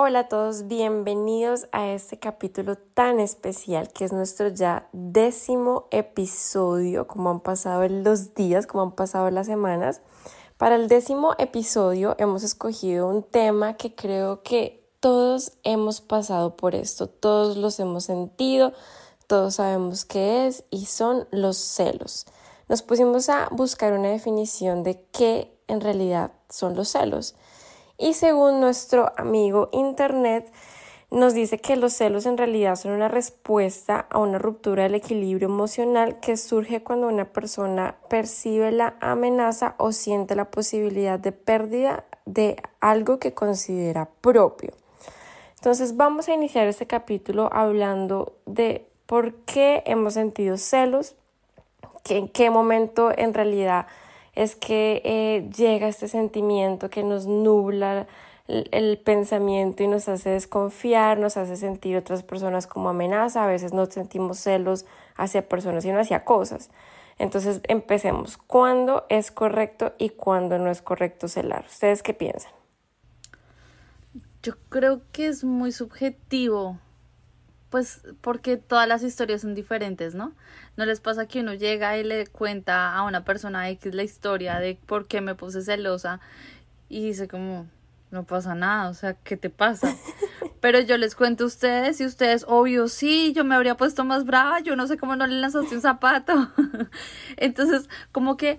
Hola a todos, bienvenidos a este capítulo tan especial que es nuestro ya décimo episodio, como han pasado los días, como han pasado las semanas. Para el décimo episodio hemos escogido un tema que creo que todos hemos pasado por esto, todos los hemos sentido, todos sabemos qué es y son los celos. Nos pusimos a buscar una definición de qué en realidad son los celos. Y según nuestro amigo Internet, nos dice que los celos en realidad son una respuesta a una ruptura del equilibrio emocional que surge cuando una persona percibe la amenaza o siente la posibilidad de pérdida de algo que considera propio. Entonces vamos a iniciar este capítulo hablando de por qué hemos sentido celos, que en qué momento en realidad es que eh, llega este sentimiento que nos nubla el, pensamiento y nos hace desconfiar, nos hace sentir otras personas como amenaza, a veces no sentimos celos hacia personas, sino hacia cosas. Entonces empecemos. ¿Cuándo es correcto y cuándo no es correcto celar? ¿Ustedes qué piensan? Yo creo que es muy subjetivo pues porque todas las historias son diferentes, ¿no? No les pasa que uno llega y le cuenta a una persona X la historia de por qué me puse celosa y dice como, no pasa nada, o sea, ¿qué te pasa? Pero yo les cuento a ustedes y ustedes, obvio, sí, yo me habría puesto más brava, yo no sé cómo no le lanzaste un zapato. Entonces, como que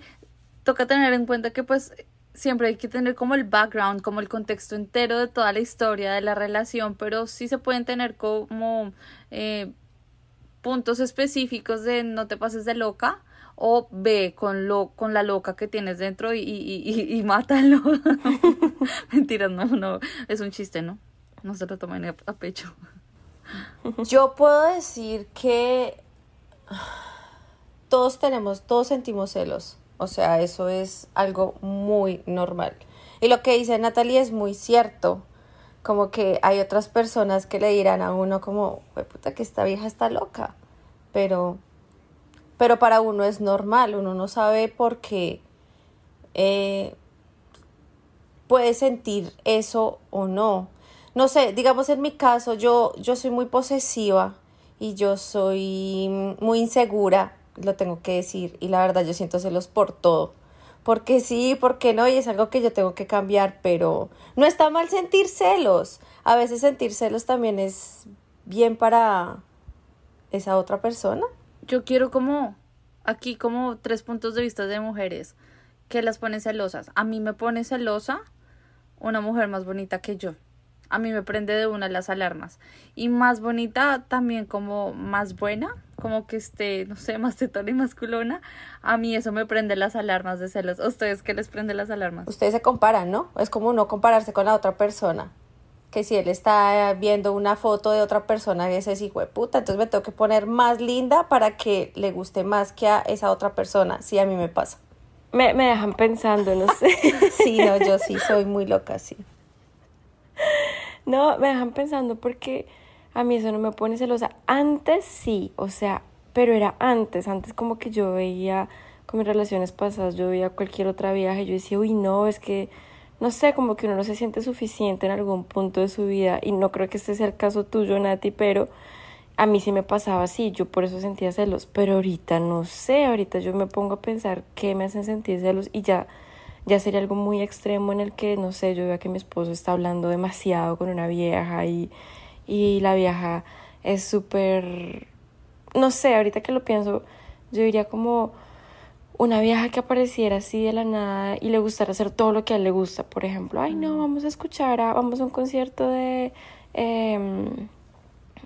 toca tener en cuenta que pues siempre hay que tener como el background, como el contexto entero de toda la historia de la relación, pero sí se pueden tener como eh, puntos específicos de no te pases de loca o ve con lo con la loca que tienes dentro y, y, y, mátalo. Mentiras, no, no, es un chiste, ¿no? No se lo tomen a pecho. Yo puedo decir que todos tenemos, todos sentimos celos o sea, eso es algo muy normal. Y lo que dice Natalie es muy cierto. Como que hay otras personas que le dirán a uno como, puta que esta vieja está loca. Pero, pero para uno es normal, uno no sabe por qué eh, puede sentir eso o no. No sé, digamos en mi caso, yo, yo soy muy posesiva y yo soy muy insegura lo tengo que decir y la verdad yo siento celos por todo. Porque sí, porque no, y es algo que yo tengo que cambiar, pero no está mal sentir celos. A veces sentir celos también es bien para esa otra persona. Yo quiero como aquí como tres puntos de vista de mujeres que las ponen celosas. A mí me pone celosa una mujer más bonita que yo a mí me prende de una las alarmas. Y más bonita, también como más buena, como que esté, no sé, más tetona y más culona, a mí eso me prende las alarmas de celos. ¿A ustedes qué les prende las alarmas? Ustedes se comparan, ¿no? Es como no compararse con la otra persona. Que si él está viendo una foto de otra persona, ese es hijo de puta, entonces me tengo que poner más linda para que le guste más que a esa otra persona. Sí, a mí me pasa. Me, me dejan pensando, no sé. sí, no, yo sí soy muy loca, sí. No, me dejan pensando porque a mí eso no me pone celosa. Antes sí, o sea, pero era antes, antes como que yo veía con mis relaciones pasadas, yo veía cualquier otra viaje, yo decía, uy, no, es que, no sé, como que uno no se siente suficiente en algún punto de su vida, y no creo que este sea el caso tuyo, Nati, pero a mí sí me pasaba así, yo por eso sentía celos, pero ahorita no sé, ahorita yo me pongo a pensar qué me hacen sentir celos y ya ya sería algo muy extremo en el que, no sé, yo vea que mi esposo está hablando demasiado con una vieja y, y la vieja es súper, no sé, ahorita que lo pienso, yo diría como una vieja que apareciera así de la nada y le gustara hacer todo lo que a él le gusta, por ejemplo, ay no, vamos a escuchar, a, vamos a un concierto de... Em,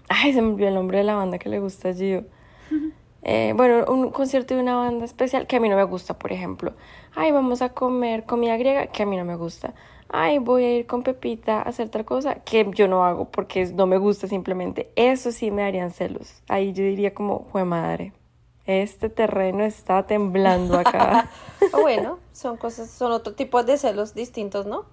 ay, se me olvidó el nombre de la banda que le gusta a Gio. Eh, bueno, un concierto de una banda especial que a mí no me gusta, por ejemplo. Ay, vamos a comer comida griega que a mí no me gusta. Ay, voy a ir con Pepita a hacer tal cosa, que yo no hago porque no me gusta simplemente. Eso sí me darían celos. Ahí yo diría como, fue madre, este terreno está temblando acá. bueno, son cosas, son otro tipo de celos distintos, ¿no?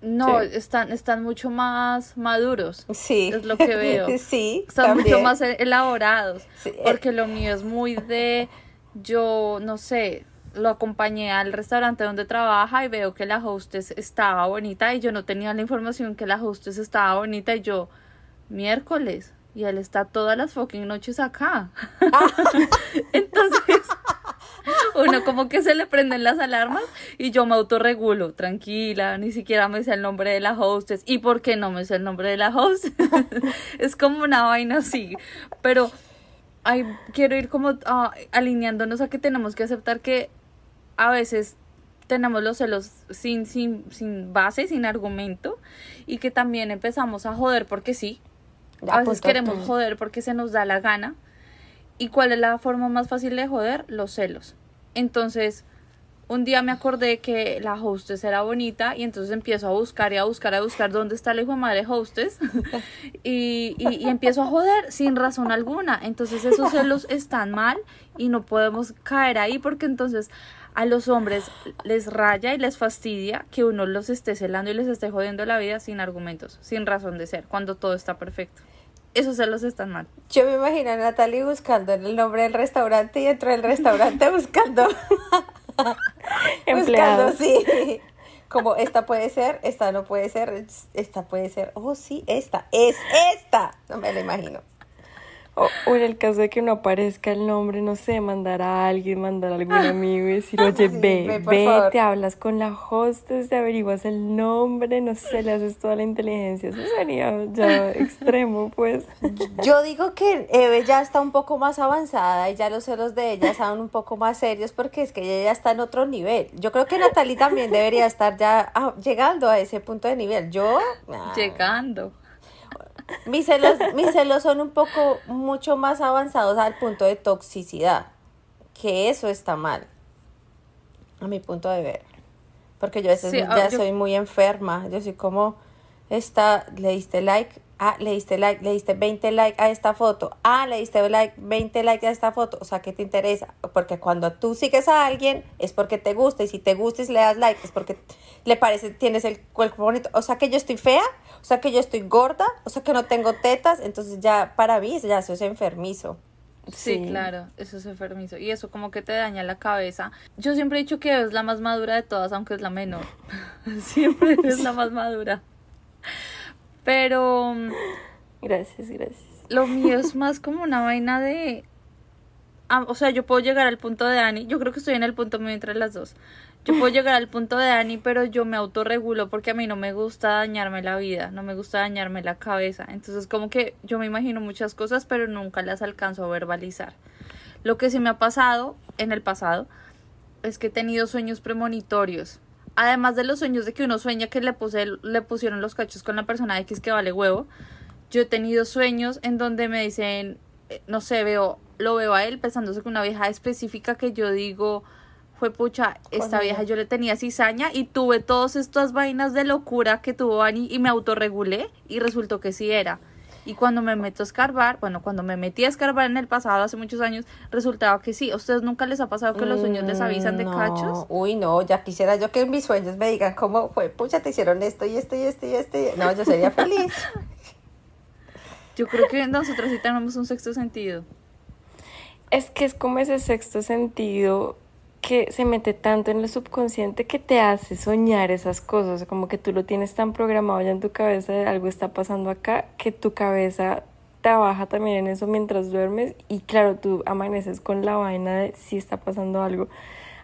No, están, están mucho más maduros. Sí. Es lo que veo. sí. Están mucho más elaborados. Porque lo mío es muy de, yo, no sé, lo acompañé al restaurante donde trabaja y veo que la hostess estaba bonita y yo no tenía la información que la hostess estaba bonita y yo, miércoles, y él está todas las fucking noches acá. Entonces, uno como que se le prenden las alarmas y yo me autorregulo, tranquila, ni siquiera me sé el nombre de la hostess. ¿Y por qué no me sé el nombre de la hostess? es como una vaina así, pero quiero ir como ah, alineándonos a que tenemos que aceptar que a veces tenemos los celos sin, sin, sin base, sin argumento, y que también empezamos a joder porque sí. a veces queremos joder porque se nos da la gana. ¿Y cuál es la forma más fácil de joder? Los celos. Entonces, un día me acordé que la hostess era bonita y entonces empiezo a buscar y a buscar, a buscar dónde está la hijo de madre hostess y, y, y, empiezo a joder sin razón alguna. Entonces esos celos están mal y no podemos caer ahí porque entonces a los hombres les raya y les fastidia que uno los esté celando y les esté jodiendo la vida sin argumentos, sin razón de ser, cuando todo está perfecto. Esos celos están mal. Yo me imagino a Natalie buscando el nombre del restaurante y dentro del restaurante buscando. buscando, sí. Como esta puede ser, esta no puede ser, esta puede ser. Oh, sí, esta, es esta. No me lo imagino. O, en el caso de que no aparezca el nombre, no sé, mandar a alguien, mandar a algún ah. amigo y decir, oye, ve, ve, te hablas con la hostess, te averiguas el nombre, no sé, le haces toda la inteligencia. Eso sería ya extremo, pues. Yo digo que Eve ya está un poco más avanzada y ya los celos de ella son un poco más serios porque es que ella ya está en otro nivel. Yo creo que Natalie también debería estar ya ah, llegando a ese punto de nivel. Yo... Ah. Llegando. Mis celos, mis celos son un poco mucho más avanzados al punto de toxicidad, que eso está mal, a mi punto de ver. Porque yo a veces ya soy muy enferma, yo soy como, esta, le diste like, ah, le diste like, le diste 20 like a esta foto, ah, le diste like, 20 like a esta foto, o sea, ¿qué te interesa? Porque cuando tú sigues a alguien es porque te gusta, y si te gusta y le das like es porque le parece, tienes el cuerpo bonito, o sea, que yo estoy fea, o sea que yo estoy gorda, o sea que no tengo tetas, entonces ya para mí ya eso es enfermizo. Sí, claro, eso es enfermizo. Y eso como que te daña la cabeza. Yo siempre he dicho que es la más madura de todas, aunque es la menor. siempre es la más madura. Pero... Gracias, gracias. Lo mío es más como una vaina de... Ah, o sea, yo puedo llegar al punto de Ani. Yo creo que estoy en el punto medio entre las dos. Yo puedo llegar al punto de Dani, pero yo me autorregulo porque a mí no me gusta dañarme la vida, no me gusta dañarme la cabeza. Entonces como que yo me imagino muchas cosas, pero nunca las alcanzo a verbalizar. Lo que sí me ha pasado en el pasado es que he tenido sueños premonitorios. Además de los sueños de que uno sueña que le, puse, le pusieron los cachos con la persona X que vale huevo, yo he tenido sueños en donde me dicen, eh, no sé, veo, lo veo a él pensándose que una vieja específica que yo digo fue pucha, esta vieja yo le tenía cizaña y tuve todas estas vainas de locura que tuvo Ani y me autorregulé y resultó que sí era. Y cuando me meto a escarbar, bueno, cuando me metí a escarbar en el pasado, hace muchos años, resultaba que sí. ¿A ustedes nunca les ha pasado que los sueños les avisan de cachos? Uy, no, ya quisiera yo que en mis sueños me digan cómo fue, pucha, te hicieron esto y esto y esto y esto. No, yo sería feliz. yo creo que nosotros sí tenemos un sexto sentido. Es que es como ese sexto sentido que se mete tanto en el subconsciente que te hace soñar esas cosas, como que tú lo tienes tan programado ya en tu cabeza de algo está pasando acá, que tu cabeza trabaja también en eso mientras duermes y claro, tú amaneces con la vaina de si está pasando algo.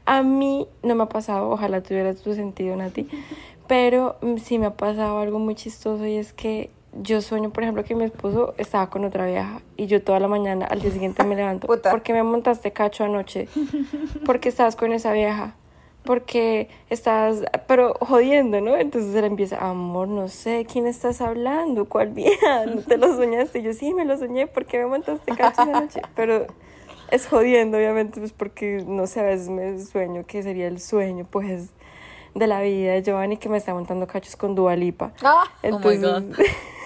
A mí no me ha pasado, ojalá tuvieras tu sentido, Nati, pero mm, sí me ha pasado algo muy chistoso y es que yo sueño, por ejemplo, que mi esposo estaba con otra vieja y yo toda la mañana, al día siguiente me levanto. ¿Por qué me montaste cacho anoche? ¿Por qué estabas con esa vieja? Porque estás, pero jodiendo, ¿no? Entonces él empieza, amor, no sé, ¿quién estás hablando? ¿Cuál vieja? ¿No te lo soñaste? Y yo, sí, me lo soñé, ¿por qué me montaste cacho esa noche? Pero es jodiendo, obviamente, pues porque, no sé, a veces me sueño que sería el sueño, pues de la vida de Giovanni que me está montando cachos con Dualipa. Ah, Entonces, oh my God.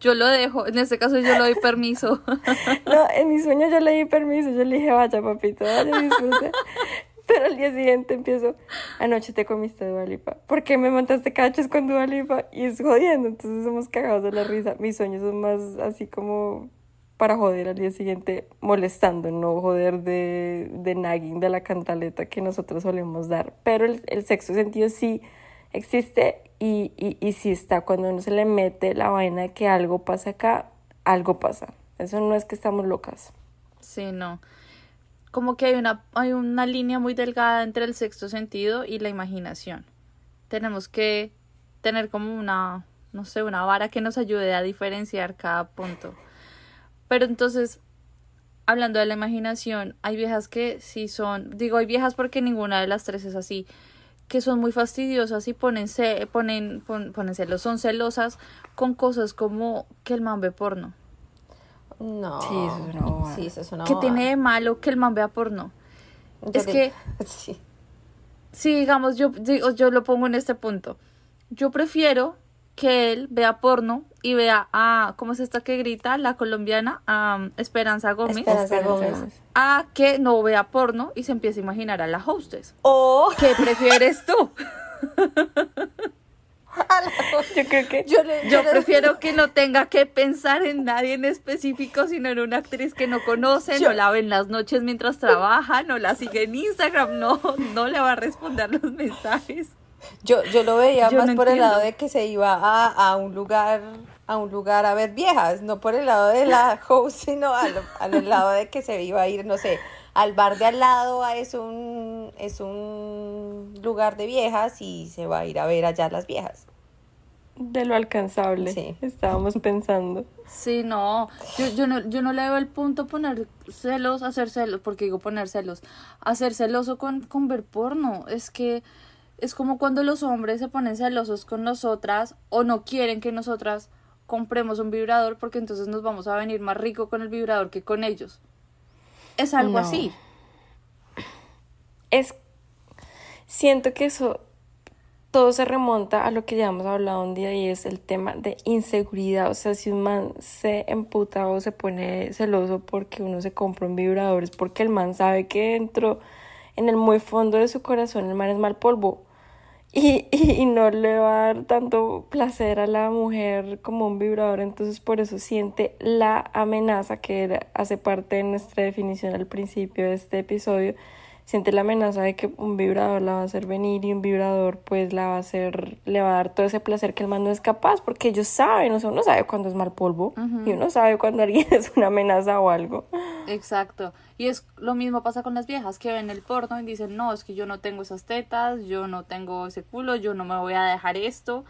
Yo lo dejo, en este caso yo le doy permiso. no, en mi sueño yo le di permiso, yo le dije, vaya papito, vaya, disfrute. Pero al día siguiente empiezo, anoche te comiste Dualipa. ¿Por qué me montaste cachos con Dualipa? Y es jodiendo, entonces somos cagados de la risa. Mis sueños son más así como para joder al día siguiente, molestando, no joder de, de nagging, de la cantaleta que nosotros solemos dar. Pero el, el sexto sentido sí existe y, y, y sí está. Cuando uno se le mete la vaina de que algo pasa acá, algo pasa. Eso no es que estamos locas. Sí, no. Como que hay una, hay una línea muy delgada entre el sexto sentido y la imaginación. Tenemos que tener como una, no sé, una vara que nos ayude a diferenciar cada punto. Pero entonces, hablando de la imaginación, hay viejas que sí son, digo, hay viejas porque ninguna de las tres es así, que son muy fastidiosas y ponen, ce- ponen, pon- ponen celos, son celosas con cosas como que el man ve porno. No. Sí, eso es una bobada. Sí, eso es una ¿Qué bobada. tiene de malo que el man vea porno? Yo es que- Sí. Sí, digamos, yo, digo, yo lo pongo en este punto. Yo prefiero que él vea porno y vea a, ¿cómo es esta que grita? La colombiana, a Esperanza Gómez, Esperanza Gómez. A que no vea porno y se empiece a imaginar a la hostess. O ¿Qué prefieres tú? a la- Yo creo que yo, le- Yo prefiero que no tenga que pensar en nadie en específico, sino en una actriz que no conoce, Yo- no la ve en las noches mientras trabaja, no la sigue en Instagram, no, no le va a responder los mensajes. Yo, yo lo veía Yo más no por el lado de que se iba a, a un lugar a un lugar a ver viejas, no por el lado de la host, sino al, al lado de que se iba a ir, no sé, al bar de al lado es un es un lugar de viejas y se va a ir a ver allá las viejas. de lo alcanzable Sí. estábamos pensando. Sí, no, yo, yo no, yo no le veo el punto poner celos, hacer celos, porque digo poner celos, hacer celoso con, con ver porno, es que es como cuando los hombres se ponen celosos con nosotras o no quieren que nosotras compremos un vibrador porque entonces nos vamos a venir más rico con el vibrador que con ellos. Es algo No. así. Es siento que eso todo se remonta a lo que ya hemos hablado un día y es el tema de inseguridad. O sea, si un man se emputa o se pone celoso porque uno se compra un vibrador, es porque el man sabe que dentro, en el muy fondo de su corazón, el man es mal polvo. Y, y, no le va a dar tanto placer a la mujer como un vibrador, entonces por eso siente la amenaza que hace parte de nuestra definición al principio de este episodio, siente la amenaza de que un vibrador la va a hacer venir y un vibrador pues la va a hacer, le va a dar todo ese placer que el man no es capaz, porque ellos saben, o sea, uno sabe cuando es mal polvo y uno sabe cuando alguien es una amenaza o algo. Exacto. Y es lo mismo pasa con las viejas que ven el porno y dicen, no, es que yo no tengo esas tetas, yo no tengo ese culo, yo no me voy a dejar esto,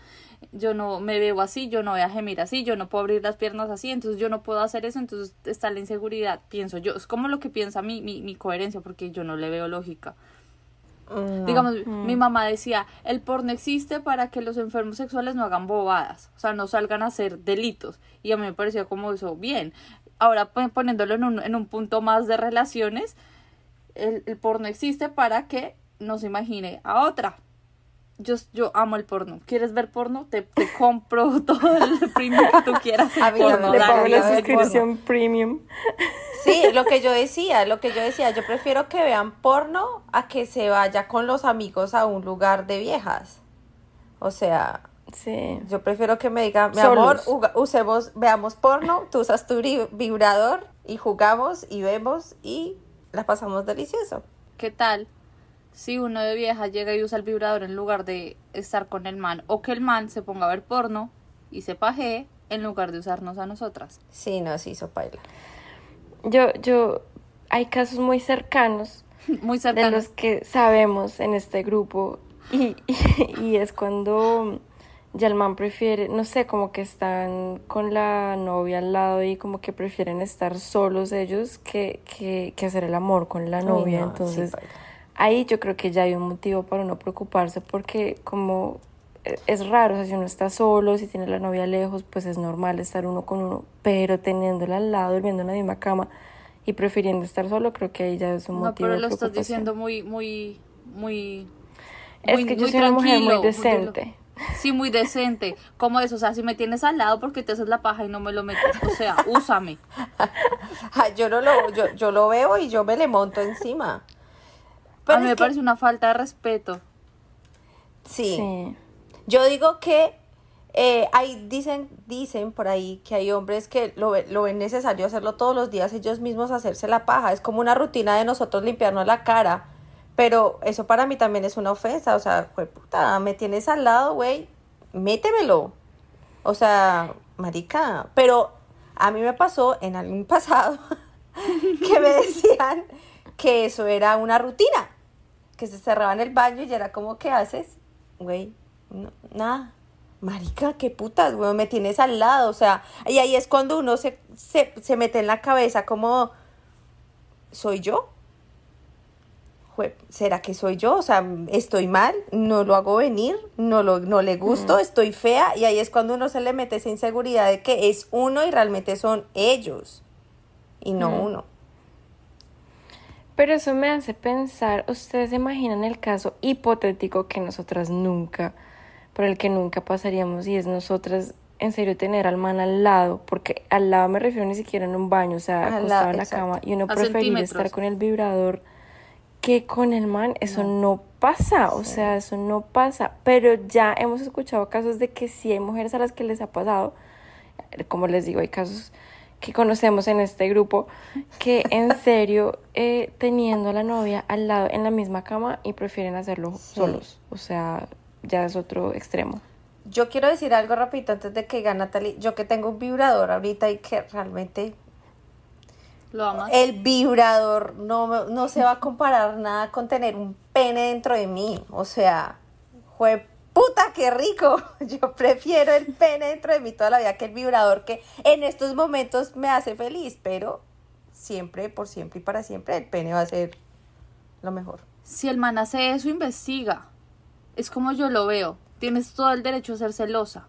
yo no me veo así, yo no voy a gemir así, yo no puedo abrir las piernas así, entonces yo no puedo hacer eso, entonces está la inseguridad, pienso yo. Es como lo que piensa mi, mi, mi coherencia, porque yo no le veo lógica. No. Digamos, mi mamá decía, el porno existe para que los enfermos sexuales no hagan bobadas, o sea, no salgan a hacer delitos. Y a mí me parecía como eso bien. Ahora pon- poniéndolo en un, en un punto más de relaciones, el, el porno existe para que no se imagine a otra. Yo, yo amo el porno. ¿Quieres ver porno? Te, te compro todo el premium que tú quieras. A mí Porno, Le pago la porno. suscripción premium. Sí, lo que yo decía, lo que yo decía, yo prefiero que vean porno a que se vaya con los amigos a un lugar de viejas. O sea, Sí. yo prefiero que me digan, mi Solos. amor, usemos, veamos porno, tú usas tu vibrador y jugamos y vemos y la pasamos delicioso. ¿Qué tal si uno de vieja llega y usa el vibrador en lugar de estar con el man? O que el man se ponga a ver porno y se pajee en lugar de usarnos a nosotras. Sí, no, sí, hizo paila. Yo, yo, hay casos muy cercanos Muy de cercano. los que sabemos en este grupo y, y, y es cuando ya el man prefiere, no sé, como que están con la novia al lado y como que prefieren estar solos ellos que, que, que hacer el amor con la Uy, novia. no, Entonces. Ahí yo creo que ya hay un motivo para uno preocuparse porque como eh, es raro, o sea, si uno está solo, si tiene la novia lejos, pues es normal estar uno con uno, pero teniéndola al lado, durmiendo en la misma cama y prefiriendo estar solo, creo que ahí ya es un No, motivo pero de lo estás diciendo muy, muy, muy... Es que yo soy una mujer muy decente. Sí, muy decente. Como eso, o sea, si me tienes al lado porque te haces la paja y no me lo metes, o sea, úsame. yo no lo, yo, yo lo veo y yo me le monto encima. A mí me parece una falta de respeto. Sí. Yo digo que eh, hay, dicen, dicen por ahí que hay hombres que lo, lo ven necesario hacerlo todos los días ellos mismos hacerse la paja. Es como una rutina de nosotros limpiarnos la cara. Pero eso para mí también es una ofensa. O sea, puta, me tienes al lado, güey, métemelo. O sea, marica. Pero a mí me pasó en algún pasado que me decían que eso era una rutina. Que se cerraba en el baño y era como, ¿qué haces? Güey, nada marica, qué putas, güey, me tienes al lado, o sea, y ahí es cuando uno se, se, mete en la cabeza como, ¿soy yo? ¿Será que soy yo? O sea, estoy mal, no lo hago venir, no, lo, no le gusto, estoy fea, y ahí es cuando uno se le mete esa inseguridad de que es uno y realmente son ellos, y no uno. Pero eso me hace pensar, ustedes se imaginan el caso hipotético que nosotras nunca por el que nunca pasaríamos y es nosotras en serio tener al man al lado, porque al lado me refiero ni siquiera en un baño, o sea, acostado en la cama y uno preferiría estar con el vibrador que con el man, eso no. pasa, o sea, eso no pasa, pero ya hemos escuchado casos de que sí hay mujeres a las que les ha pasado, como les digo, hay casos que conocemos en este grupo que en serio eh, teniendo a la novia al lado en la misma cama y prefieren hacerlo solos, o sea, ya es otro extremo. Yo quiero decir algo rapidito antes de que gane Natalie. Yo que tengo un vibrador ahorita y que realmente ¿Lo amas? El vibrador no, no se va a comparar nada con tener un pene dentro de mí. O sea, jue puta, qué rico. Yo prefiero el pene dentro de mí toda la vida que el vibrador que en estos momentos me hace feliz. Pero siempre, por siempre y para siempre, el pene va a ser lo mejor. Si el man hace eso, investiga es como yo lo veo. Tienes todo el derecho a ser celosa.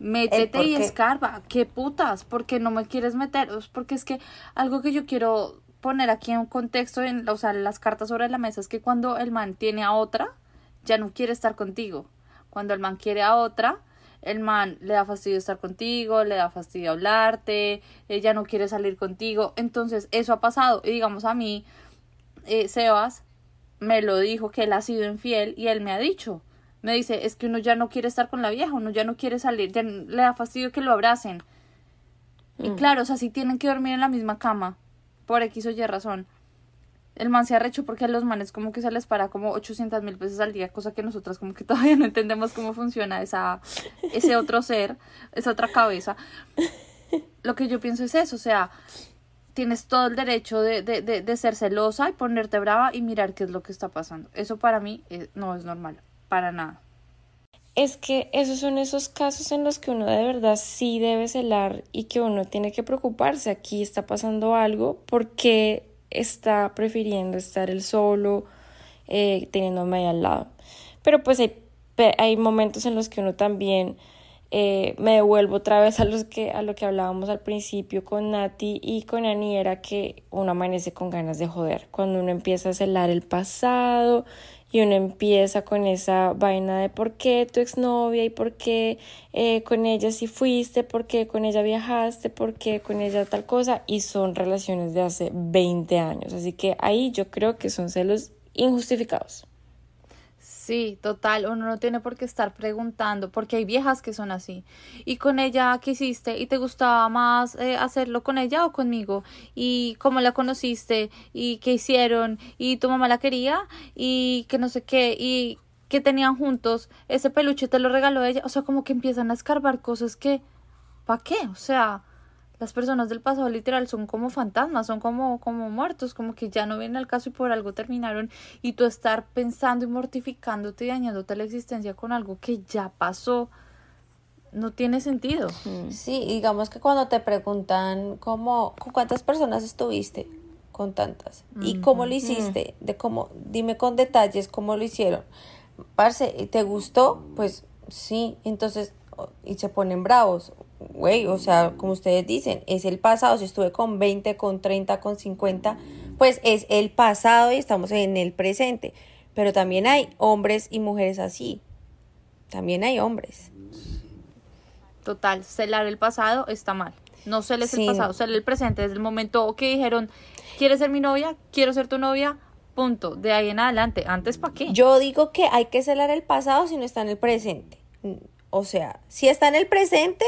Métete y escarba. ¿Qué putas? ¿Por qué no me quieres meter? Porque es que algo que yo quiero poner aquí en un contexto, en, o sea, las cartas sobre la mesa, es que cuando el man tiene a otra, ya no quiere estar contigo. Cuando el man quiere a otra, el man le da fastidio estar contigo, le da fastidio hablarte, ella no quiere salir contigo. Entonces, eso ha pasado. Y digamos a mí, eh, Sebas, me lo dijo que él ha sido infiel y él me ha dicho, me dice, es que uno ya no quiere estar con la vieja, uno ya no quiere salir, ya le da fastidio que lo abracen. Y mm. claro, o sea, si tienen que dormir en la misma cama, por X o Y razón. El man se ha recho porque a los manes como que se les para como 800 mil veces al día, cosa que nosotras como que todavía no entendemos cómo funciona esa, ese otro ser, esa otra cabeza. Lo que yo pienso es eso, o sea, tienes todo el derecho de, de, de, ser celosa y ponerte brava y mirar qué es lo que está pasando. Eso para mí eh, no es normal, para nada. Es que esos son esos casos en los que uno de verdad sí debe celar y que uno tiene que preocuparse. Aquí está pasando algo porque está prefiriendo estar él solo, eh, teniéndome ahí al lado. Pero pues hay, momentos en los que uno también eh, me devuelvo otra vez a, los que, a lo que hablábamos al principio con Nati y con Ani, era que uno amanece con ganas de joder. Cuando uno empieza a celar el pasado y uno empieza con esa vaina de por qué tu exnovia y por qué eh, con ella sí fuiste, por qué con ella viajaste, por qué con ella tal cosa, y son relaciones de hace 20 años. Así que ahí yo creo que son celos injustificados. Sí, total, uno no tiene por qué estar preguntando, porque hay viejas que son así. ¿Y con ella qué hiciste? ¿Y te gustaba más eh, hacerlo con ella o conmigo? ¿Y cómo la conociste? ¿Y qué hicieron? ¿Y tu mamá la quería? ¿Y que no sé qué? ¿Y qué tenían juntos? ¿Ese peluche te lo regaló ella? O sea, como que empiezan a escarbar cosas que... ¿Para qué? O sea, las personas del pasado literal son como fantasmas, son como, como muertos, como que ya no vienen al caso y por algo terminaron y tú estar pensando y mortificándote y dañándote la existencia con algo que ya pasó, no tiene sentido. Sí, digamos que cuando te preguntan cómo, ¿con cuántas personas estuviste? Con tantas. ¿Y cómo lo hiciste? De cómo, dime con detalles cómo lo hicieron. Parce, ¿te gustó? Pues sí, entonces, y se ponen bravos güey, o sea, como ustedes dicen, es el pasado, si estuve con 20, con 30, con 50, pues es el pasado y estamos en el presente. Pero también hay hombres y mujeres así. También hay hombres. Total, celar el pasado está mal. No celes Sí. el pasado, celar el presente. Desde el momento que dijeron, ¿quieres ser mi novia? Quiero ser tu novia. Punto. De ahí en adelante. Antes, ¿para qué? Yo digo que hay que celar el pasado si no está en el presente. O sea, si está en el presente,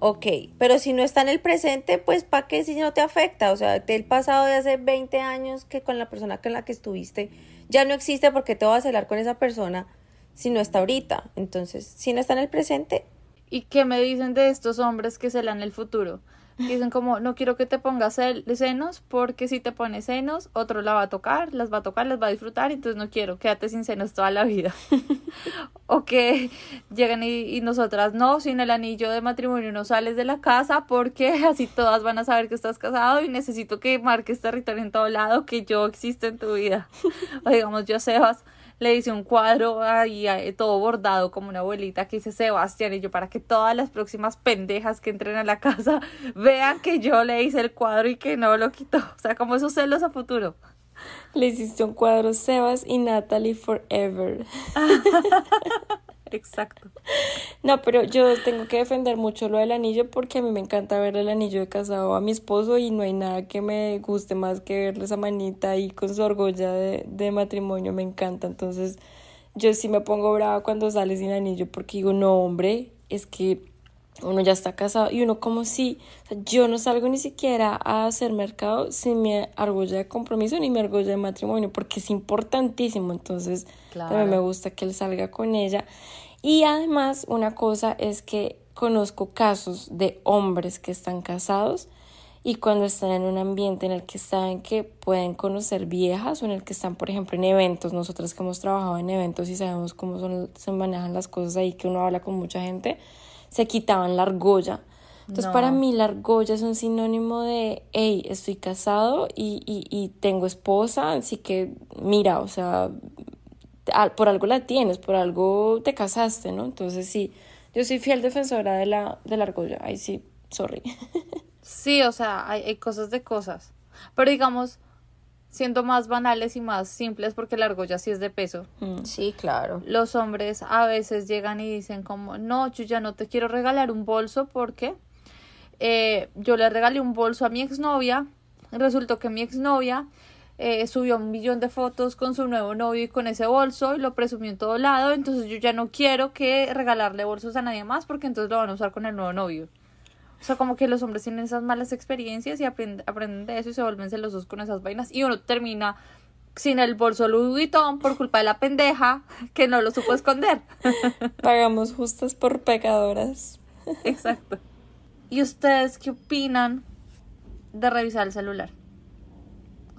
ok. Pero si no está en el presente, pues ¿para qué si no te afecta? O sea, el pasado de hace 20 años que con la persona con la que estuviste ya no existe porque te vas a celar con esa persona si no está ahorita. Entonces, si no está en el presente, ¿Y qué me dicen de estos hombres que celan el futuro? Dicen como, no quiero que te pongas senos porque si te pones senos, otro la va a tocar, las va a tocar, las va a disfrutar, entonces no quiero, quédate sin senos toda la vida. o que llegan y, y nosotras, no, sin el anillo de matrimonio no sales de la casa porque así todas van a saber que estás casado y necesito que marques territorio en todo lado, que yo existo en tu vida. o digamos, yo Sebas le hice un cuadro ahí eh, todo bordado como una abuelita que dice Sebastián y yo para que todas las próximas pendejas que entren a la casa vean que yo le hice el cuadro y que no lo quitó. O sea, como esos celos a futuro. Le hiciste un cuadro Sebas y Natalie Forever. Exacto. No, pero yo tengo que defender mucho lo del anillo porque a mí me encanta ver el anillo de casado a mi esposo y no hay nada que me guste más que verle esa manita ahí con su argolla de, de matrimonio, me encanta. Entonces, yo sí me pongo brava cuando sale sin anillo porque digo, no, hombre, es que uno ya está casado y uno como si, o sea, yo no salgo ni siquiera a hacer mercado sin mi argolla de compromiso ni mi argolla de matrimonio porque es importantísimo, entonces Claro. también me gusta que él salga con ella. Y además una cosa es que conozco casos de hombres que están casados y cuando están en un ambiente en el que saben que pueden conocer viejas o en el que están, por ejemplo, en eventos, nosotras que hemos trabajado en eventos y sabemos cómo son, se manejan las cosas ahí, que uno habla con mucha gente, se quitaban la argolla. Entonces, No. para mí la argolla es un sinónimo de, hey, estoy casado y, y, y tengo esposa, así que mira, o sea, por algo la tienes, por algo te casaste, ¿no? Entonces sí, yo soy fiel defensora de la, de la argolla, ahí sí, sorry. Sí, o sea, hay, hay cosas de cosas. Pero digamos, siendo más banales y más simples, porque la argolla sí es de peso. Mm. sí, claro. Los hombres a veces llegan y dicen como, no, yo ya no te quiero regalar un bolso porque eh, yo le regalé un bolso a mi exnovia. Resultó que mi exnovia eh, subió un millón de fotos con su nuevo novio y con ese bolso y lo presumió en todo lado. Entonces yo ya no quiero que regalarle bolsos a nadie más porque entonces lo van a usar con el nuevo novio. O sea, como que los hombres tienen esas malas experiencias y aprenden, aprenden de eso y se vuelven celosos con esas vainas. Y uno termina sin el bolso Louis Vuitton por culpa de la pendeja que no lo supo esconder. Pagamos justas por pecadoras. Exacto. ¿Y ustedes qué opinan de revisar el celular?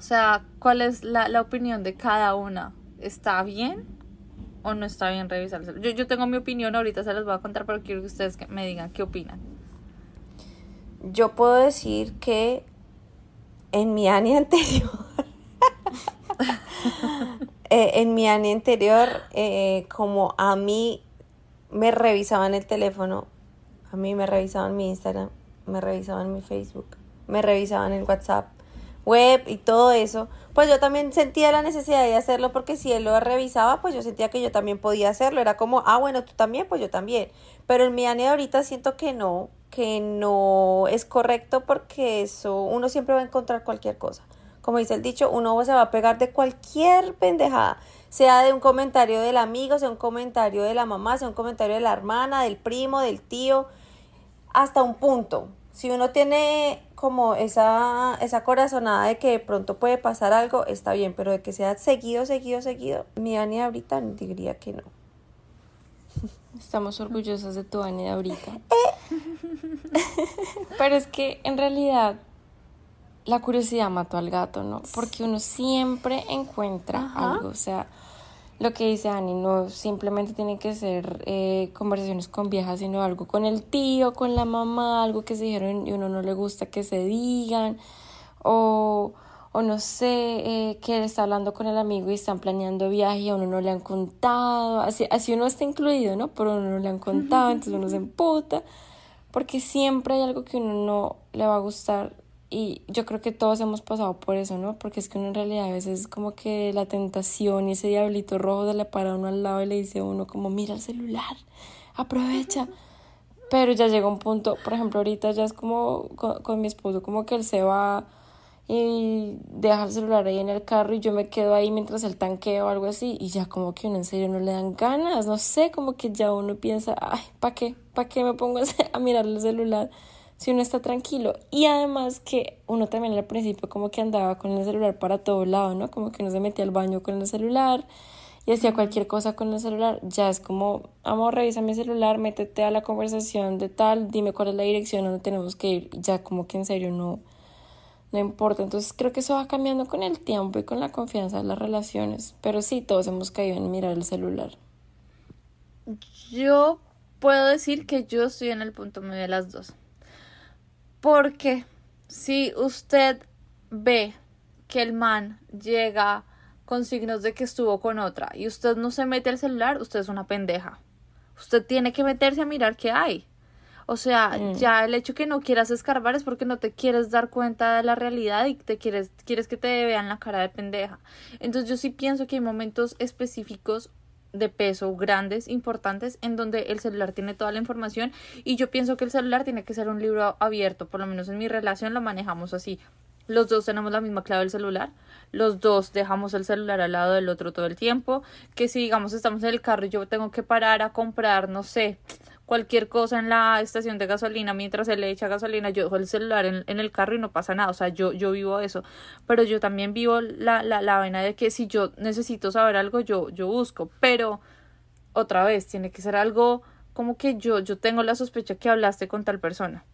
O sea, ¿cuál es la, la opinión de cada una? ¿Está bien o no está bien revisar? Yo, yo tengo mi opinión, ahorita se las voy a contar, pero quiero que ustedes me digan qué opinan. Yo puedo decir que en mi año anterior, eh, en mi año anterior, eh, como a mí me revisaban el teléfono, a mí me revisaban mi Instagram, me revisaban mi Facebook, me revisaban el WhatsApp, web y todo eso, pues yo también sentía la necesidad de hacerlo porque si él lo revisaba, pues yo sentía que yo también podía hacerlo. Era como, ah, bueno, tú también, pues yo también. Pero en mi año de ahorita siento que no, que no es correcto porque eso, uno siempre va a encontrar cualquier cosa. Como dice el dicho, uno se va a pegar de cualquier pendejada, sea de un comentario del amigo, sea un comentario de la mamá, sea un comentario de la hermana, del primo, del tío, hasta un punto. Si uno tiene como esa, esa corazonada de que de pronto puede pasar algo, está bien, pero de que sea seguido, seguido, seguido, mi Ani ahorita diría que no. Estamos orgullosas de tu Ani de ahorita. Pero es que en realidad la curiosidad mató al gato, ¿no? Porque uno siempre encuentra algo. O sea, lo que dice Ani, no simplemente tiene que ser eh, conversaciones con viejas, sino algo con el tío, con la mamá, algo que se dijeron y uno no le gusta que se digan. O, o no sé, eh, que él está hablando con el amigo y están planeando viaje y a uno no le han contado. Así, así uno está incluido, ¿no? Pero a uno no le han contado, entonces uno se emputa. Porque siempre hay algo que uno no le va a gustar y yo creo que todos hemos pasado por eso, ¿no? Porque es que uno en realidad a veces como que la tentación y ese diablito rojo se le para uno al lado y le dice a uno como, mira el celular, aprovecha. Pero ya llega un punto, por ejemplo, ahorita ya es como con, con mi esposo, como que él se va y deja el celular ahí en el carro y yo me quedo ahí mientras el tanqueo o algo así y ya como que uno en serio no le dan ganas, no sé, como que ya uno piensa, ay, ¿para qué? ¿Para qué me pongo a mirar el celular si uno está tranquilo? Y además que uno también al principio como que andaba con el celular para todo lado, ¿no? Como que uno se metía al baño con el celular y hacía cualquier cosa con el celular, ya es como, amor, revisa mi celular, métete a la conversación de tal, dime cuál es la dirección donde tenemos que ir, ya como que en serio no no importa. Entonces creo que eso va cambiando con el tiempo y con la confianza de las relaciones. Pero sí, todos hemos caído en mirar el celular. Yo puedo decir que yo estoy en el punto medio de las dos. Porque si usted ve que el man llega con signos de que estuvo con otra y usted no se mete al celular, usted es una pendeja. Usted tiene que meterse a mirar qué hay. O sea, mm. ya el hecho que no quieras escarbar es porque no te quieres dar cuenta de la realidad y te quieres, quieres que te vean la cara de pendeja. Entonces yo sí pienso que hay momentos específicos de peso grandes, importantes, en donde el celular tiene toda la información y yo pienso que el celular tiene que ser un libro abierto, por lo menos en mi relación lo manejamos así. Los dos tenemos la misma clave del celular, los dos dejamos el celular al lado del otro todo el tiempo, que si digamos estamos en el carro y yo tengo que parar a comprar, no sé, cualquier cosa en la estación de gasolina mientras se le echa gasolina, yo dejo el celular en, el carro y no pasa nada, o sea, yo, yo vivo eso, pero yo también vivo la, la, la vena de que si yo necesito saber algo, yo, yo busco, pero otra vez, tiene que ser algo como que yo, yo tengo la sospecha que hablaste con tal persona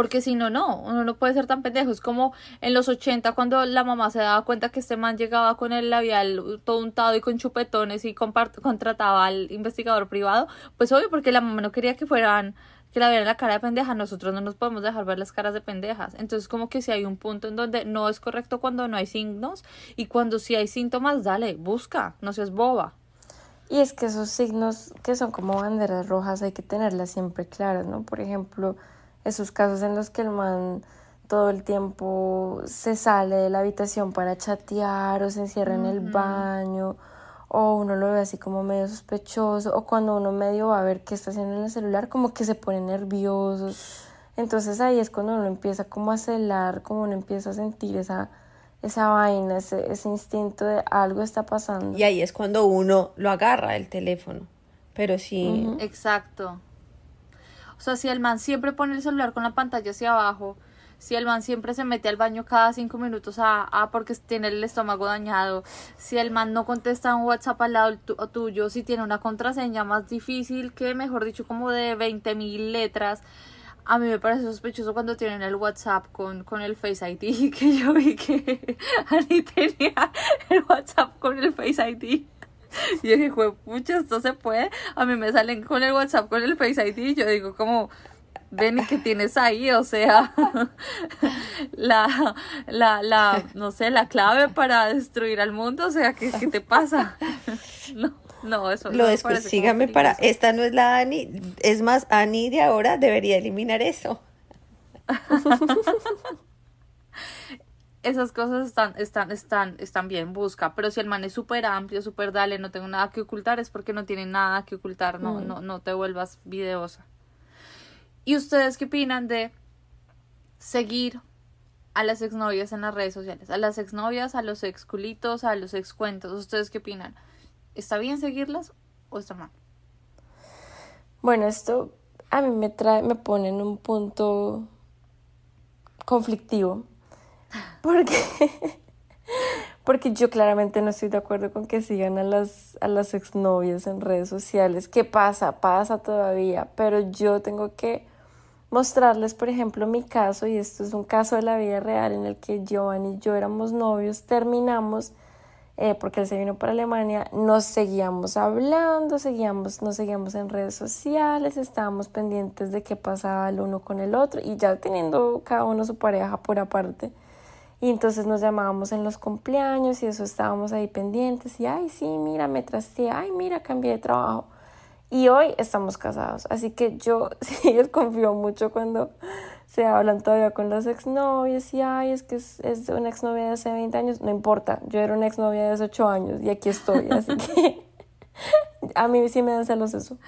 porque si no, no, uno no puede ser tan pendejo. Es como en los 80 cuando la mamá se daba cuenta que este man llegaba con el labial todo untado y con chupetones y contrataba al investigador privado, pues obvio porque la mamá no quería que fueran que la vieran la cara de pendeja, nosotros no nos podemos dejar ver las caras de pendejas. Entonces, como que si hay un punto en donde no es correcto cuando no hay signos y cuando sí hay síntomas, dale, busca, no seas boba. Y es que esos signos que son como banderas rojas hay que tenerlas siempre claras, ¿no? Por ejemplo, esos casos en los que el man todo el tiempo se sale de la habitación para chatear o se encierra en el baño o uno lo ve así como medio sospechoso o cuando uno medio va a ver qué está haciendo en el celular como que se pone nervioso entonces ahí es cuando uno empieza como a celar como uno empieza a sentir esa esa vaina ese, ese instinto de algo está pasando. Y ahí es cuando uno lo agarra el teléfono pero sí exacto o sea, si el man siempre pone el celular con la pantalla hacia abajo, si el man siempre se mete al baño cada cinco minutos a, a porque tiene el estómago dañado, si el man no contesta un WhatsApp al lado tuyo, si tiene una contraseña más difícil que, mejor dicho, como de 20 mil letras. A mí me parece sospechoso cuando tienen el WhatsApp con, con el Face ID, que yo vi que Ani tenía el WhatsApp con el Face ID. Y yo dije, pucha, esto se puede. A mí me salen con el WhatsApp, con el Face ID, y yo digo como, ven y que tienes ahí, o sea, la, la, la, no sé, la clave para destruir al mundo, o sea, ¿qué, qué te pasa? no. No, eso Lo no sígame para. Esta no es la Ani. Es más, Ani de ahora debería eliminar eso. Esas cosas están, están, están, están bien, busca. Pero si el man es súper amplio, súper dale, no tengo nada que ocultar, es porque no tiene nada que ocultar, no, mm. no, no te vuelvas videosa. ¿Y ustedes qué opinan de seguir a las exnovias en las redes sociales? A las exnovias, a los exculitos, a los excuentos. ¿Ustedes qué opinan? ¿Está bien seguirlas o está mal? Bueno, esto a mí me trae, me pone en un punto conflictivo porque, porque yo claramente no estoy de acuerdo con que sigan a las, a las exnovias en redes sociales. ¿Qué pasa? Pasa todavía, pero yo tengo que mostrarles, por ejemplo, mi caso, y esto es un caso de la vida real en el que Giovanni y yo éramos novios, terminamos eh, porque él se vino para Alemania, nos seguíamos hablando, seguíamos, nos seguíamos en redes sociales, estábamos pendientes de qué pasaba el uno con el otro y ya teniendo cada uno su pareja por aparte. Y entonces nos llamábamos en los cumpleaños y eso estábamos ahí pendientes y, ay, sí, mira, me trasté, ay, mira, cambié de trabajo. Y hoy estamos casados. Así que yo sí confío mucho cuando se hablan todavía con los exnovios y ay, es que es, es una exnovia de hace 20 años, no importa, yo era una exnovia de hace 8 años y aquí estoy, así que a mí sí me dan celos eso.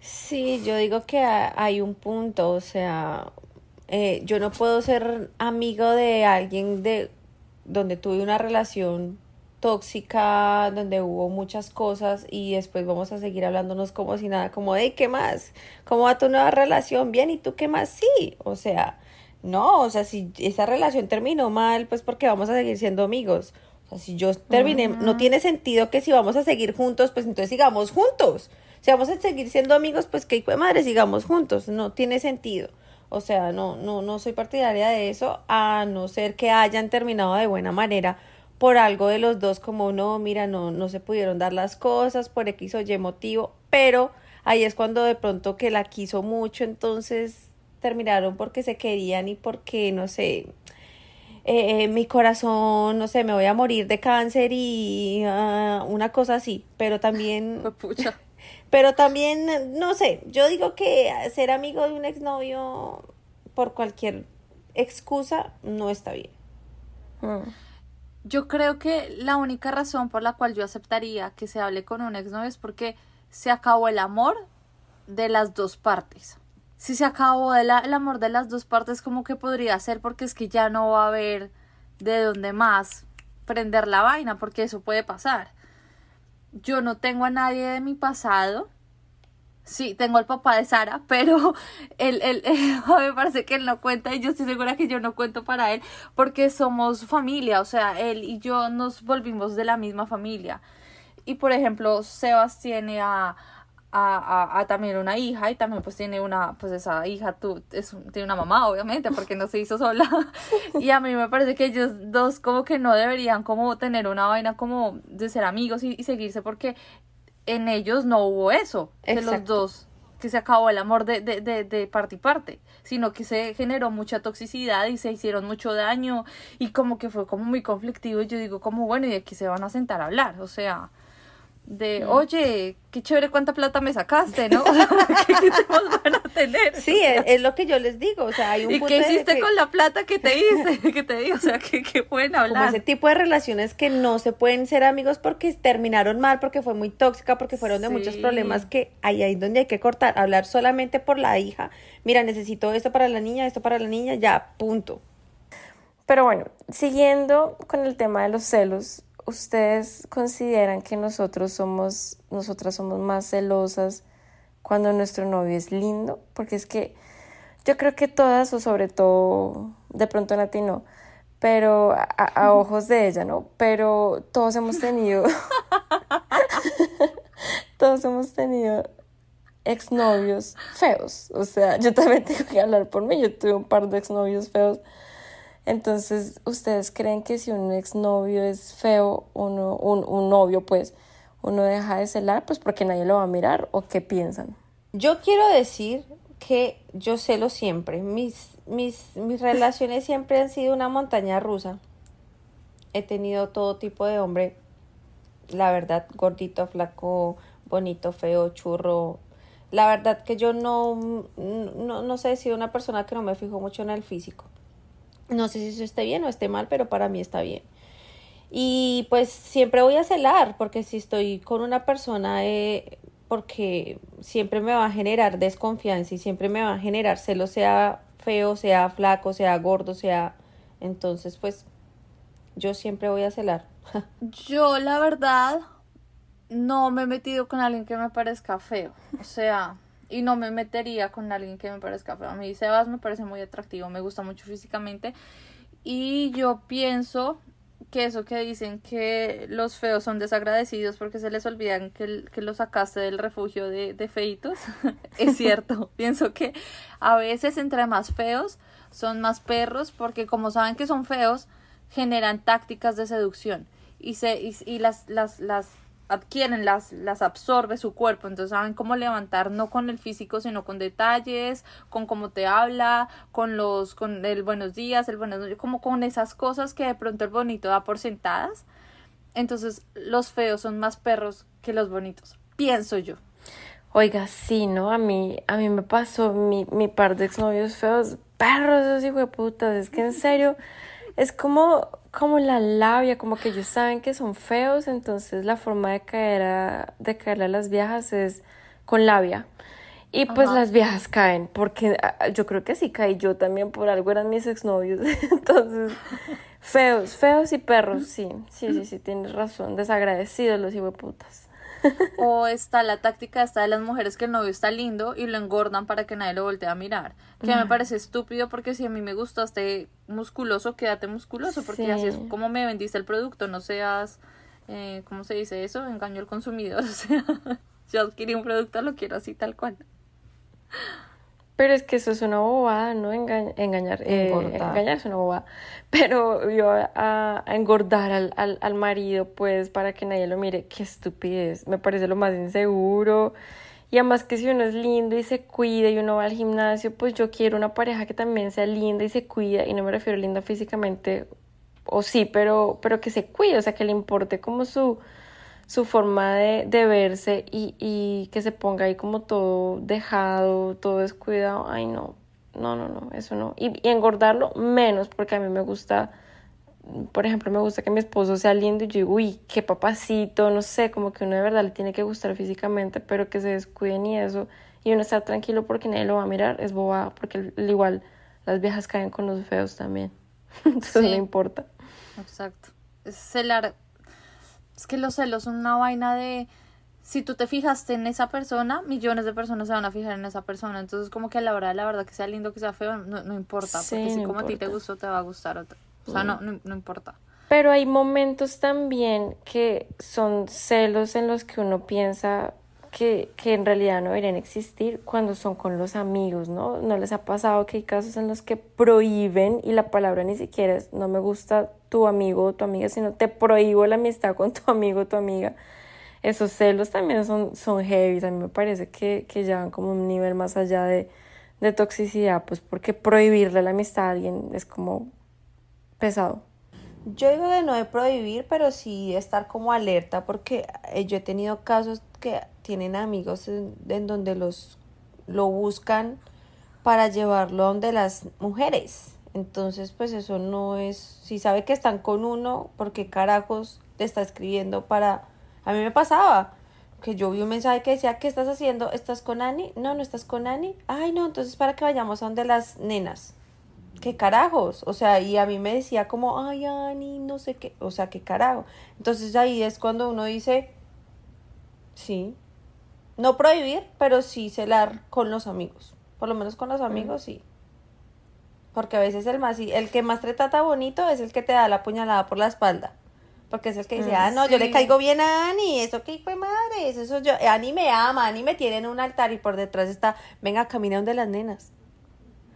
Sí, yo digo que ha- hay un punto, o sea, eh, yo no puedo ser amigo de alguien de donde tuve una relación tóxica, donde hubo muchas cosas y después vamos a seguir hablándonos como si nada, como, hey, ¿qué más? ¿Cómo va tu nueva relación? Bien, ¿y tú qué más? Sí, o sea, no, o sea, si esa relación terminó mal, pues porque vamos a seguir siendo amigos. O sea, si yo terminé, no tiene sentido que si vamos a seguir juntos, pues entonces sigamos juntos. Si vamos a seguir siendo amigos, pues que hijo de madre sigamos juntos. No tiene sentido. O sea, no, no, no soy partidaria de eso, a no ser que hayan terminado de buena manera por algo de los dos, como no, mira, no, no se pudieron dar las cosas por X o Y motivo, pero ahí es cuando de pronto que la quiso mucho, entonces terminaron porque se querían y porque, no sé, eh, eh, mi corazón, no sé, me voy a morir de cáncer y ah, una cosa así, pero también, Pucha. Pero también, no sé, yo digo que ser amigo de un exnovio por cualquier excusa no está bien. Mm. Yo creo que la única razón por la cual yo aceptaría que se hable con un exnovio es porque se acabó el amor de las dos partes. Si se acabó el, el amor de las dos partes, como que podría ser porque es que ya no va a haber de dónde más prender la vaina, porque eso puede pasar. Yo no tengo a nadie de mi pasado. Sí, tengo al papá de Sara, pero él, él, me parece que él no cuenta y yo estoy segura que yo no cuento para él porque somos familia, o sea, él y yo nos volvimos de la misma familia. Y por ejemplo, Sebas tiene a, a, a, a también una hija y también pues tiene una, pues esa hija tú, es, tiene una mamá obviamente porque no se hizo sola. y a mí me parece que ellos dos como que no deberían como tener una vaina como de ser amigos y, y seguirse porque en ellos no hubo eso, de los dos, que se acabó el amor de, de, de, de parte y parte, sino que se generó mucha toxicidad y se hicieron mucho daño y como que fue como muy conflictivo y yo digo como bueno y aquí se van a sentar a hablar, o sea, de oye, qué chévere cuánta plata me sacaste, ¿no? O sea, ¿Qué, qué temas van a tener? Sí, es, es lo que yo les digo, o sea, hay un ¿Y punto qué hiciste que- con la plata que te hice? que te di, o sea, que, que pueden como hablar. ese tipo de relaciones que no se pueden ser amigos porque terminaron mal, porque fue muy tóxica, porque fueron de muchos problemas que ahí ahí donde hay que cortar, hablar solamente por la hija. Mira, necesito esto para la niña, esto para la niña, ya, punto. Pero bueno, siguiendo con el tema de los celos, ¿ustedes consideran que nosotros somos, nosotras somos más celosas cuando nuestro novio es lindo? Porque es que yo creo que todas, o sobre todo, de pronto Nati no, pero a, a ojos de ella, ¿no? Pero todos hemos tenido, todos hemos tenido exnovios feos. O sea, yo también tengo que hablar por mí. Yo tuve un par de exnovios feos. Entonces, ¿ustedes creen que si un exnovio es feo, uno, un, un novio, pues, uno deja de celar, pues porque nadie lo va a mirar? ¿O qué piensan? Yo quiero decir que yo celo siempre. Mis, mis, mis relaciones siempre han sido una montaña rusa. He tenido todo tipo de hombre, la verdad, gordito, flaco, bonito, feo, churro. La verdad que yo no, no, no sé, he sido una persona que no me fijo mucho en el físico. No sé si eso esté bien o esté mal, pero para mí está bien. Y pues siempre voy a celar, porque si estoy con una persona, eh, porque siempre me va a generar desconfianza y siempre me va a generar celo, sea feo, sea flaco, sea gordo, sea... Entonces, pues yo siempre voy a celar. Yo, la verdad, no me he metido con alguien que me parezca feo. O sea, y no me metería con alguien que me parezca feo. A mí Sebas me parece muy atractivo, me gusta mucho físicamente. Y yo pienso que eso que dicen que los feos son desagradecidos porque se les olvidan que, que lo sacaste del refugio de, de feitos, es cierto. Pienso que a veces entre más feos son más perros porque como saben que son feos, generan tácticas de seducción y se y, y las las las adquieren las las absorbe su cuerpo entonces saben cómo levantar no con el físico sino con detalles con cómo te habla con los con el buenos días el buenos noches como con esas cosas que de pronto el bonito da por sentadas entonces los feos son más perros que los bonitos pienso yo Oiga, sí, ¿no? A mí, a mí me pasó mi, mi par de exnovios feos, perros, esos hijos de putas. Es que en serio, es como, como la labia, como que ellos saben que son feos, entonces la forma de caer a, de caerle a las viejas es con labia. Y pues las viejas caen, porque ah, yo creo que sí caí yo también, por algo eran mis exnovios. Entonces, feos, feos y perros, sí, sí, sí, sí, tienes razón, desagradecidos los putas. O está la táctica esta de las mujeres que el novio está lindo y lo engordan para que nadie lo voltee a mirar. Que me parece estúpido porque si a mí me gustaste musculoso, quédate musculoso, porque así es como me vendiste el producto, no seas, eh, ¿cómo se dice eso? Engaño al consumidor, o sea, yo adquirí un producto, lo quiero así tal cual. Pero es que eso es una bobada, ¿no? engañar. Eh, engañar es una bobada. Pero yo a, engordar al, al, al, marido, pues, para que nadie lo mire, qué estupidez. Me parece lo más inseguro. Y además que si uno es lindo y se cuida y uno va al gimnasio, pues yo quiero una pareja que también sea linda y se cuida. Y no me refiero a linda físicamente, o sí, pero, pero que se cuide, o sea, que le importe como su su forma de, de verse y, y, que se ponga ahí como todo dejado, todo descuidado, ay no, no, no, no, eso no. Y, y, engordarlo menos, porque a mí me gusta, por ejemplo, me gusta que mi esposo sea lindo y yo digo, uy, qué papacito, no sé, como que uno de verdad le tiene que gustar físicamente, pero que se descuiden y eso, y uno estar tranquilo porque nadie lo va a mirar, es boba, porque igual las viejas caen con los feos también, entonces no importa. Exacto. Es celar es que los celos son una vaina de si tú te fijaste en esa persona, millones de personas se van a fijar en esa persona. Entonces, como que a la hora de la verdad que sea lindo, que sea feo, no, no importa. porque si como a ti te gustó, te va a gustar otra. O sea, no, no, no, importa. Pero hay momentos también que son celos en los que uno piensa que, que en realidad no deberían existir cuando son con los amigos, ¿no? ¿No les ha pasado que hay casos en los que prohíben y la palabra ni siquiera es no me gusta tu amigo o tu amiga, sino te prohíbo la amistad con tu amigo o tu amiga. Esos celos también son, son heavy, a mí me parece que, que llevan como un nivel más allá de, de toxicidad, pues porque prohibirle la amistad a alguien es como pesado. Yo digo de no de prohibir, pero sí estar como alerta, porque eh, yo he tenido casos que tienen amigos en, donde los lo buscan para llevarlo donde las mujeres. Entonces, pues eso no es, si sabe que están con uno, porque carajos te está escribiendo para... A mí me pasaba que yo vi un mensaje que decía, ¿qué estás haciendo? ¿Estás con Ani? No, no estás con Ani. Ay, no, entonces para que vayamos a donde las nenas. ¿Qué carajos? O sea, y a mí me decía como, ay, Ani, no sé qué, o sea, ¿qué carajo? Entonces ahí es cuando uno dice, sí, no prohibir, pero sí celar con los amigos. Por lo menos con los amigos, sí. Porque a veces el más el que más te trata bonito es el que te da la puñalada por la espalda. Porque es el que dice, ah, no, yo le caigo bien a Ani, eso que fue madre, eso yo, Ani me ama, Ani me tiene en un altar y por detrás está, venga, camina donde las nenas.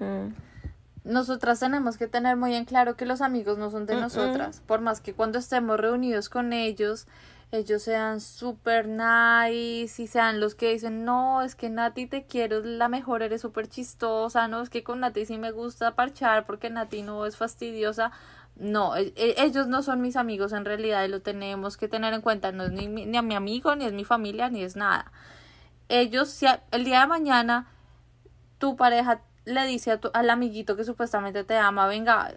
Mm. Nosotras tenemos que tener muy en claro que los amigos no son de nosotras, por más que cuando estemos reunidos con ellos, ellos sean súper nice y sean los que dicen, no, es que Nati te quiero, la mejor, eres súper chistosa, no, es que con Nati sí me gusta parchar porque Nati no es fastidiosa. No, e, e, ellos no son mis amigos en realidad y lo tenemos que tener en cuenta, no es ni, ni a mi amigo, ni es mi familia, ni es nada. Ellos, si el día de mañana tu pareja le dice a tu, al amiguito que supuestamente te ama, venga,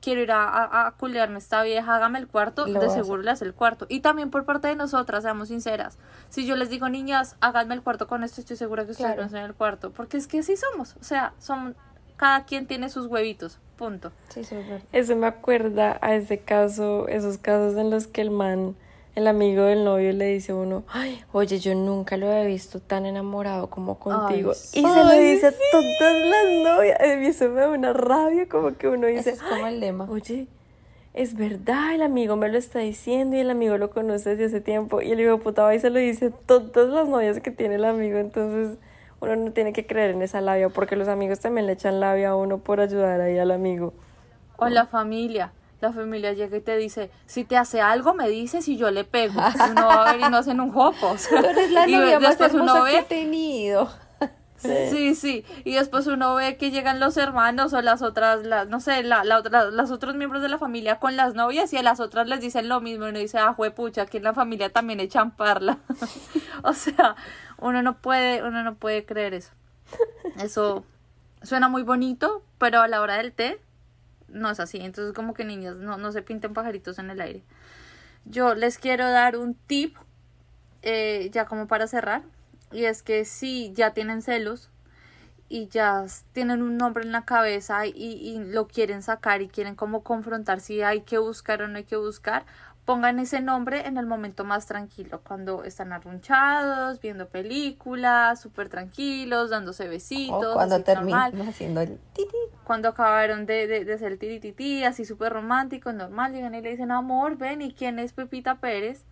quiero ir a, a, a culearme esta vieja, hágame el cuarto, de seguro le hace el cuarto. Y también por parte de nosotras, seamos sinceras. Si yo les digo, niñas, háganme el cuarto con esto, estoy segura que ustedes claro. en el cuarto. Porque es que así somos. O sea, son, cada quien tiene sus huevitos. Punto. Sí, Eso me acuerda a ese caso, esos casos en los que el man el amigo del novio le dice a uno, ay, oye, yo nunca lo he visto tan enamorado como contigo. y se lo dice a todas las novias. A mí eso me da una rabia, como que uno dice, es como el lema. Oye, es verdad, el amigo me lo está diciendo y el amigo lo conoce desde hace tiempo. Y el hijo puta va y se lo dice a todas las novias que tiene el amigo. Entonces uno no tiene que creer en esa labia, porque los amigos también le echan labia a uno por ayudar ahí al amigo. O la familia la familia llega y te dice, si te hace algo, me dices y yo le pego. Y uno va a ver y no hacen un jopo. Tú eres la novia más hermosa que he tenido. Sí. sí, Y después uno ve que llegan los hermanos o las otras, las, no sé, la, la las otros miembros de la familia con las novias y a las otras les dicen lo mismo y uno dice, ah, pucha, aquí en la familia también echan parla. o sea, uno no puede, uno no puede creer eso. Eso suena muy bonito, pero a la hora del té no es así. Entonces como que niñas, no, no se pinten pajaritos en el aire. Yo les quiero dar un tip, eh, ya como para cerrar, y es que si ya tienen celos y ya tienen un nombre en la cabeza y, y lo quieren sacar y quieren como confrontar si hay que buscar o no hay que buscar, pongan ese nombre en el momento más tranquilo, cuando están arrunchados, viendo películas, súper tranquilos, dándose besitos. O cuando terminan haciendo el titi. Cuando acabaron de, de, de hacer el titi así súper romántico, normal, llegan y le dicen, amor, ven, ¿y quién es Pepita Pérez?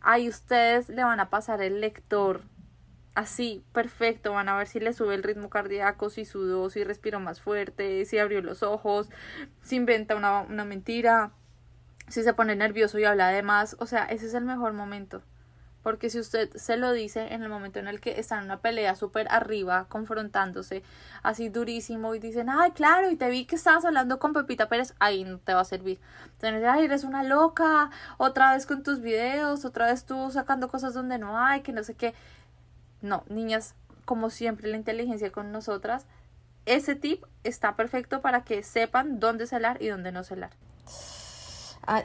Ahí ustedes le van a pasar el lector así, perfecto, van a ver si le sube el ritmo cardíaco, si sudó, si respiró más fuerte, si abrió los ojos, si inventa una, una mentira, si se pone nervioso y habla de más, o sea, ese es el mejor momento. Porque si usted se lo dice en el momento en el que están en una pelea súper arriba, confrontándose así durísimo y dicen, ay, claro, y te vi que estabas hablando con Pepita Pérez, ahí no te va a servir. Entonces, ay, eres una loca, otra vez con tus videos, otra vez tú sacando cosas donde no hay, que no sé qué. No, niñas, como siempre, la inteligencia con nosotras, ese tip está perfecto para que sepan dónde celar y dónde no celar.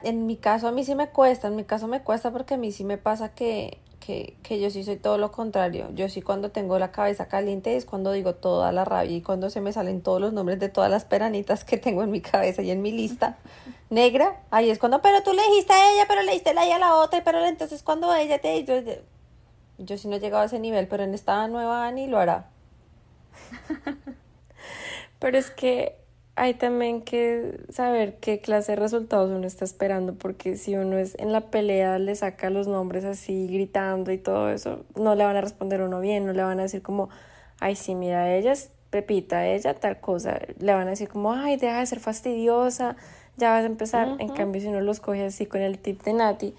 En mi caso a mí sí me cuesta, en mi caso me cuesta porque a mí sí me pasa que, que, que yo sí soy todo lo contrario. Yo sí cuando tengo la cabeza caliente es cuando digo toda la rabia y cuando se me salen todos los nombres de todas las peranitas que tengo en mi cabeza y en mi lista negra. Ahí es cuando, pero tú le dijiste a ella, pero le dijiste a ella a la otra, pero entonces cuando ella te... Yo, yo sí no he llegado a ese nivel, pero en esta nueva Ani lo hará. pero es que hay también que saber qué clase de resultados uno está esperando, porque si uno es en la pelea, le saca los nombres así, gritando y todo eso, no le van a responder uno bien, no le van a decir como, ay, sí, mira, ella es Pepita, ella tal cosa, le van a decir como, ay, deja de ser fastidiosa, ya vas a empezar. En cambio, si uno los coge así con el tip de Nati,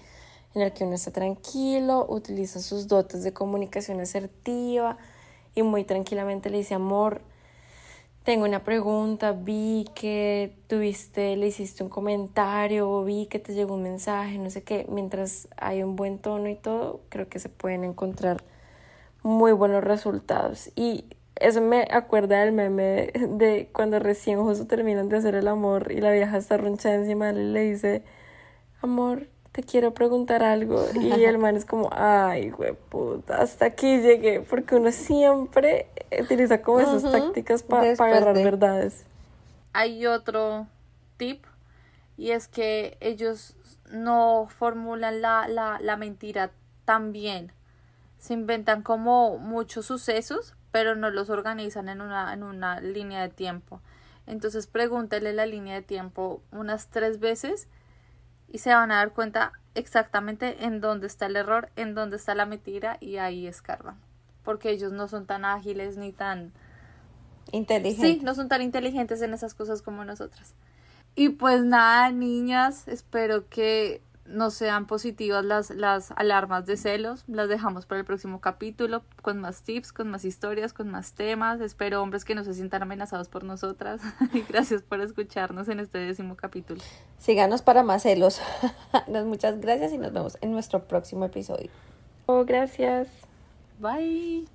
en el que uno está tranquilo, utiliza sus dotes de comunicación asertiva y muy tranquilamente le dice, amor, tengo una pregunta, vi que tuviste, le hiciste un comentario, vi que te llegó un mensaje, no sé qué, mientras hay un buen tono y todo, creo que se pueden encontrar muy buenos resultados. Y eso me acuerda del meme de cuando recién justo terminan de hacer el amor y la vieja está ronchada encima y le dice, amor, te quiero preguntar algo. Y el man es como, ay, güey, puta, hasta aquí llegué. Porque uno siempre utiliza como esas tácticas para agarrar verdades. Hay otro tip y es que ellos no formulan la, la, la mentira tan bien. Se inventan como muchos sucesos, pero no los organizan en una, en una línea de tiempo. Entonces pregúntele la línea de tiempo unas tres veces y se van a dar cuenta exactamente en dónde está el error, en dónde está la mentira y ahí escarban. Porque ellos no son tan ágiles ni tan inteligentes. Sí, no son tan inteligentes en esas cosas como nosotras. Y pues nada, niñas, espero que no sean positivas las, las alarmas de celos. Las dejamos para el próximo capítulo con más tips, con más historias, con más temas. Espero hombres que no se sientan amenazados por nosotras. y gracias por escucharnos en este décimo capítulo. Síganos para más celos. Muchas gracias y nos vemos en nuestro próximo episodio. Oh, gracias. Bye.